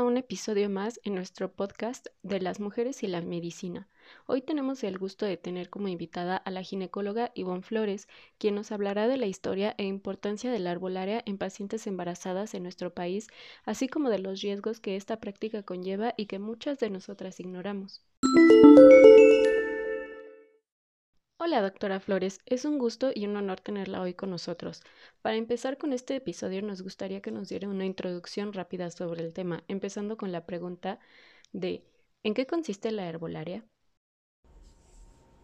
a un episodio más en nuestro podcast de las mujeres y la medicina. Hoy tenemos el gusto de tener como invitada a la ginecóloga Ivonne Flores, quien nos hablará de la historia e importancia de la arbolaria en pacientes embarazadas en nuestro país, así como de los riesgos que esta práctica conlleva y que muchas de nosotras ignoramos. Hola, doctora Flores. Es un gusto y un honor tenerla hoy con nosotros. Para empezar con este episodio, nos gustaría que nos diera una introducción rápida sobre el tema, empezando con la pregunta de ¿en qué consiste la herbolaria?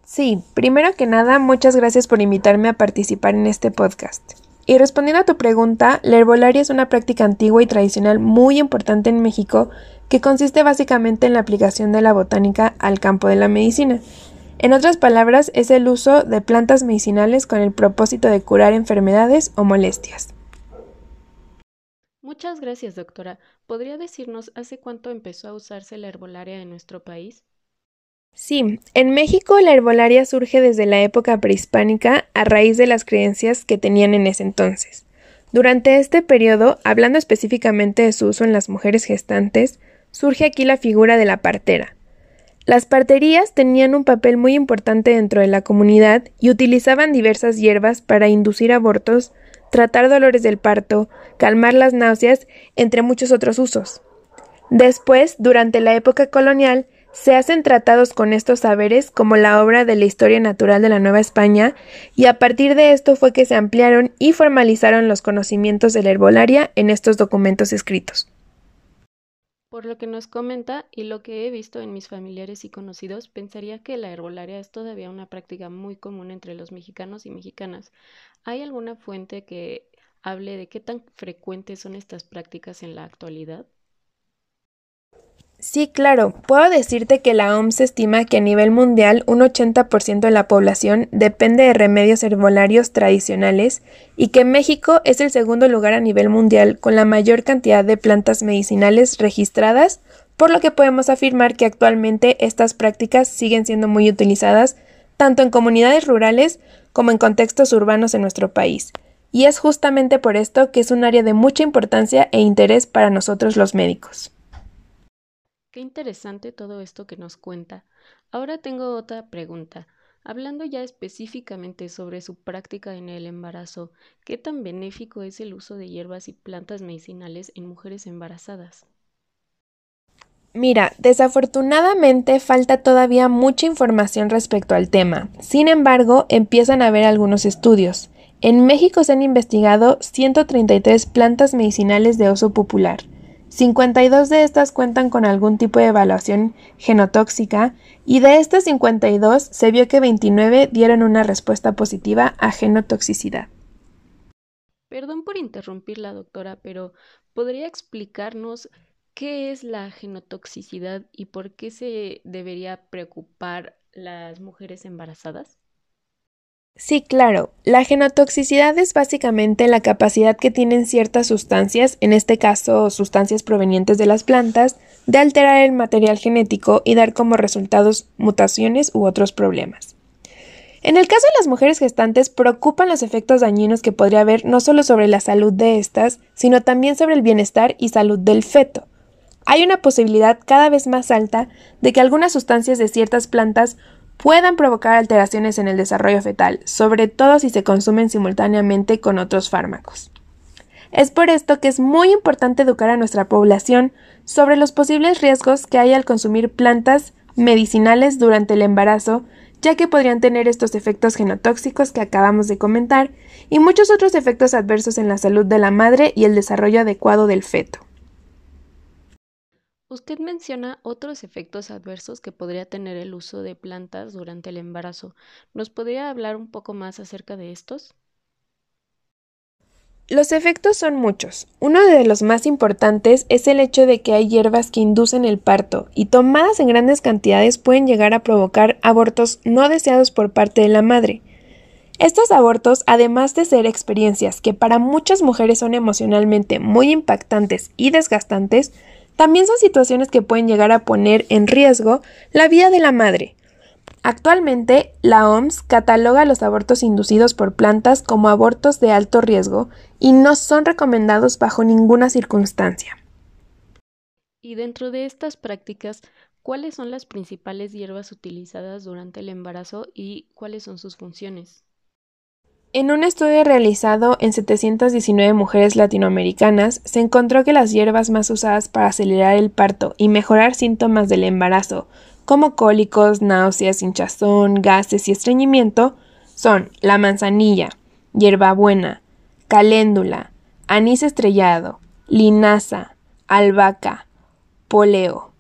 Sí, primero que nada, muchas gracias por invitarme a participar en este podcast. Y respondiendo a tu pregunta, la herbolaria es una práctica antigua y tradicional muy importante en México que consiste básicamente en la aplicación de la botánica al campo de la medicina. En otras palabras, es el uso de plantas medicinales con el propósito de curar enfermedades o molestias. Muchas gracias, doctora. ¿Podría decirnos hace cuánto empezó a usarse la herbolaria en nuestro país? Sí, en México la herbolaria surge desde la época prehispánica a raíz de las creencias que tenían en ese entonces. Durante este periodo, hablando específicamente de su uso en las mujeres gestantes, surge aquí la figura de la partera, las parterías tenían un papel muy importante dentro de la comunidad y utilizaban diversas hierbas para inducir abortos, tratar dolores del parto, calmar las náuseas, entre muchos otros usos. Después, durante la época colonial, se hacen tratados con estos saberes como la obra de la Historia Natural de la Nueva España, y a partir de esto fue que se ampliaron y formalizaron los conocimientos de la herbolaria en estos documentos escritos. Por lo que nos comenta y lo que he visto en mis familiares y conocidos, pensaría que la herbolaria es todavía una práctica muy común entre los mexicanos y mexicanas. ¿Hay alguna fuente que hable de qué tan frecuentes son estas prácticas en la actualidad? Sí, claro. Puedo decirte que la OMS estima que a nivel mundial un 80% de la población depende de remedios herbolarios tradicionales y que México es el segundo lugar a nivel mundial con la mayor cantidad de plantas medicinales registradas, por lo que podemos afirmar que actualmente estas prácticas siguen siendo muy utilizadas tanto en comunidades rurales como en contextos urbanos en nuestro país. Y es justamente por esto que es un área de mucha importancia e interés para nosotros los médicos. Qué interesante todo esto que nos cuenta. Ahora tengo otra pregunta. Hablando ya específicamente sobre su práctica en el embarazo, ¿qué tan benéfico es el uso de hierbas y plantas medicinales en mujeres embarazadas? Mira, desafortunadamente falta todavía mucha información respecto al tema. Sin embargo, empiezan a haber algunos estudios. En México se han investigado 133 plantas medicinales de uso popular. 52 de estas cuentan con algún tipo de evaluación genotóxica y de estas 52 se vio que 29 dieron una respuesta positiva a genotoxicidad. Perdón por interrumpirla, doctora, pero ¿podría explicarnos qué es la genotoxicidad y por qué se debería preocupar las mujeres embarazadas? Sí, claro. La genotoxicidad es básicamente la capacidad que tienen ciertas sustancias, en este caso sustancias provenientes de las plantas, de alterar el material genético y dar como resultados mutaciones u otros problemas. En el caso de las mujeres gestantes, preocupan los efectos dañinos que podría haber no solo sobre la salud de estas, sino también sobre el bienestar y salud del feto. Hay una posibilidad cada vez más alta de que algunas sustancias de ciertas plantas puedan provocar alteraciones en el desarrollo fetal, sobre todo si se consumen simultáneamente con otros fármacos. Es por esto que es muy importante educar a nuestra población sobre los posibles riesgos que hay al consumir plantas medicinales durante el embarazo, ya que podrían tener estos efectos genotóxicos que acabamos de comentar y muchos otros efectos adversos en la salud de la madre y el desarrollo adecuado del feto. Usted menciona otros efectos adversos que podría tener el uso de plantas durante el embarazo. ¿Nos podría hablar un poco más acerca de estos? Los efectos son muchos. Uno de los más importantes es el hecho de que hay hierbas que inducen el parto y tomadas en grandes cantidades pueden llegar a provocar abortos no deseados por parte de la madre. Estos abortos, además de ser experiencias que para muchas mujeres son emocionalmente muy impactantes y desgastantes, también son situaciones que pueden llegar a poner en riesgo la vida de la madre. Actualmente, la OMS cataloga los abortos inducidos por plantas como abortos de alto riesgo y no son recomendados bajo ninguna circunstancia. Y dentro de estas prácticas, ¿cuáles son las principales hierbas utilizadas durante el embarazo y cuáles son sus funciones? En un estudio realizado en 719 mujeres latinoamericanas, se encontró que las hierbas más usadas para acelerar el parto y mejorar síntomas del embarazo, como cólicos, náuseas, hinchazón, gases y estreñimiento, son la manzanilla, hierbabuena, caléndula, anís estrellado, linaza, albahaca, poleo,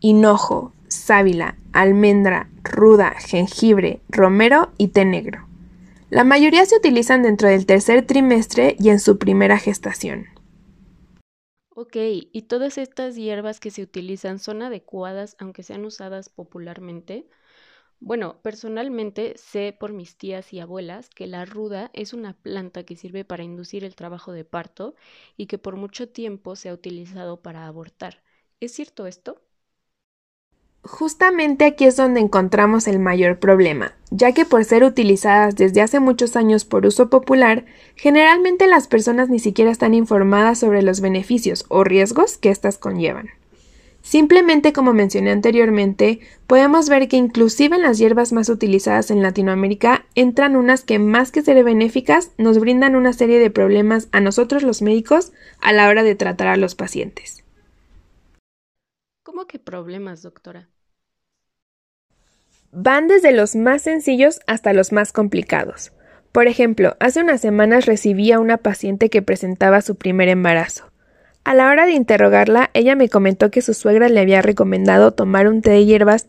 hinojo, sábila, almendra, ruda, jengibre, romero y té negro. La mayoría se utilizan dentro del tercer trimestre y en su primera gestación. Ok, ¿y todas estas hierbas que se utilizan son adecuadas aunque sean usadas popularmente? Bueno, personalmente sé por mis tías y abuelas que la ruda es una planta que sirve para inducir el trabajo de parto y que por mucho tiempo se ha utilizado para abortar. ¿Es cierto esto? Justamente aquí es donde encontramos el mayor problema, ya que por ser utilizadas desde hace muchos años por uso popular, generalmente las personas ni siquiera están informadas sobre los beneficios o riesgos que éstas conllevan. Simplemente como mencioné anteriormente, podemos ver que inclusive en las hierbas más utilizadas en Latinoamérica entran unas que más que ser benéficas nos brindan una serie de problemas a nosotros los médicos a la hora de tratar a los pacientes. ¿Cómo problemas, doctora? Van desde los más sencillos hasta los más complicados. Por ejemplo, hace unas semanas recibí a una paciente que presentaba su primer embarazo. A la hora de interrogarla, ella me comentó que su suegra le había recomendado tomar un té de hierbas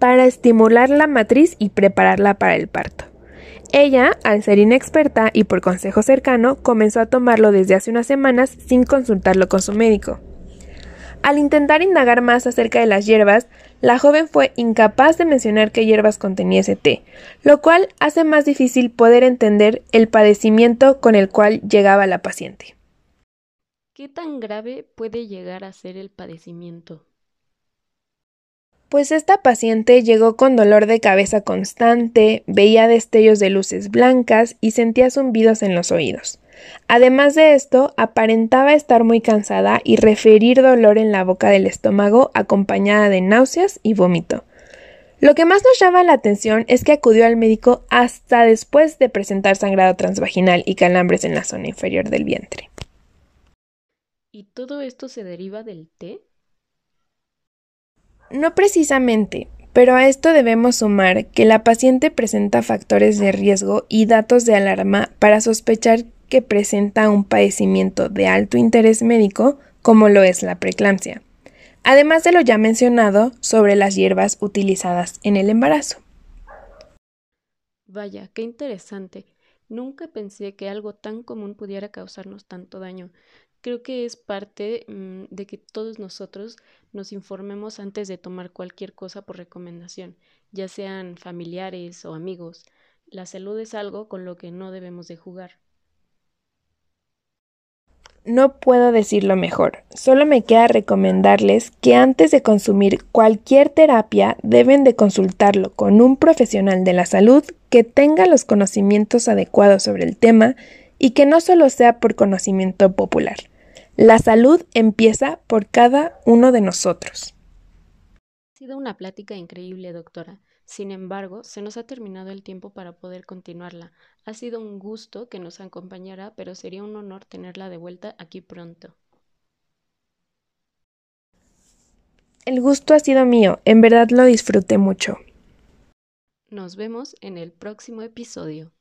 para estimular la matriz y prepararla para el parto. Ella, al ser inexperta y por consejo cercano, comenzó a tomarlo desde hace unas semanas sin consultarlo con su médico. Al intentar indagar más acerca de las hierbas, la joven fue incapaz de mencionar qué hierbas contenía ese té, lo cual hace más difícil poder entender el padecimiento con el cual llegaba la paciente. ¿Qué tan grave puede llegar a ser el padecimiento? Pues esta paciente llegó con dolor de cabeza constante, veía destellos de luces blancas y sentía zumbidos en los oídos. Además de esto, aparentaba estar muy cansada y referir dolor en la boca del estómago acompañada de náuseas y vómito. Lo que más nos llama la atención es que acudió al médico hasta después de presentar sangrado transvaginal y calambres en la zona inferior del vientre. ¿Y todo esto se deriva del té? No precisamente, pero a esto debemos sumar que la paciente presenta factores de riesgo y datos de alarma para sospechar que presenta un padecimiento de alto interés médico como lo es la preeclampsia, además de lo ya mencionado sobre las hierbas utilizadas en el embarazo. Vaya, qué interesante. Nunca pensé que algo tan común pudiera causarnos tanto daño. Creo que es parte mm, de que todos nosotros nos informemos antes de tomar cualquier cosa por recomendación, ya sean familiares o amigos. La salud es algo con lo que no debemos de jugar. No puedo decirlo mejor, solo me queda recomendarles que antes de consumir cualquier terapia deben de consultarlo con un profesional de la salud que tenga los conocimientos adecuados sobre el tema y que no solo sea por conocimiento popular. La salud empieza por cada uno de nosotros. Ha sido una plática increíble, doctora. Sin embargo, se nos ha terminado el tiempo para poder continuarla. Ha sido un gusto que nos acompañara, pero sería un honor tenerla de vuelta aquí pronto. El gusto ha sido mío, en verdad lo disfruté mucho. Nos vemos en el próximo episodio.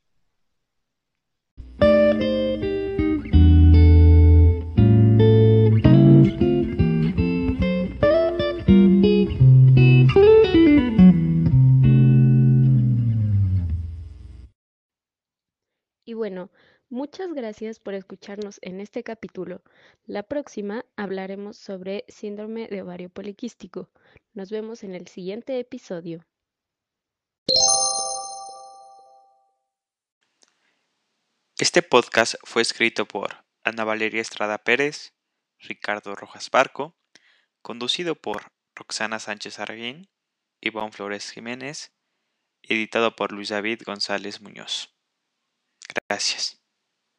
Bueno, muchas gracias por escucharnos en este capítulo. La próxima hablaremos sobre síndrome de ovario poliquístico. Nos vemos en el siguiente episodio. Este podcast fue escrito por Ana Valeria Estrada Pérez, Ricardo Rojas Barco, conducido por Roxana Sánchez Arguín, Iván Flores Jiménez, editado por Luis David González Muñoz. Gracias.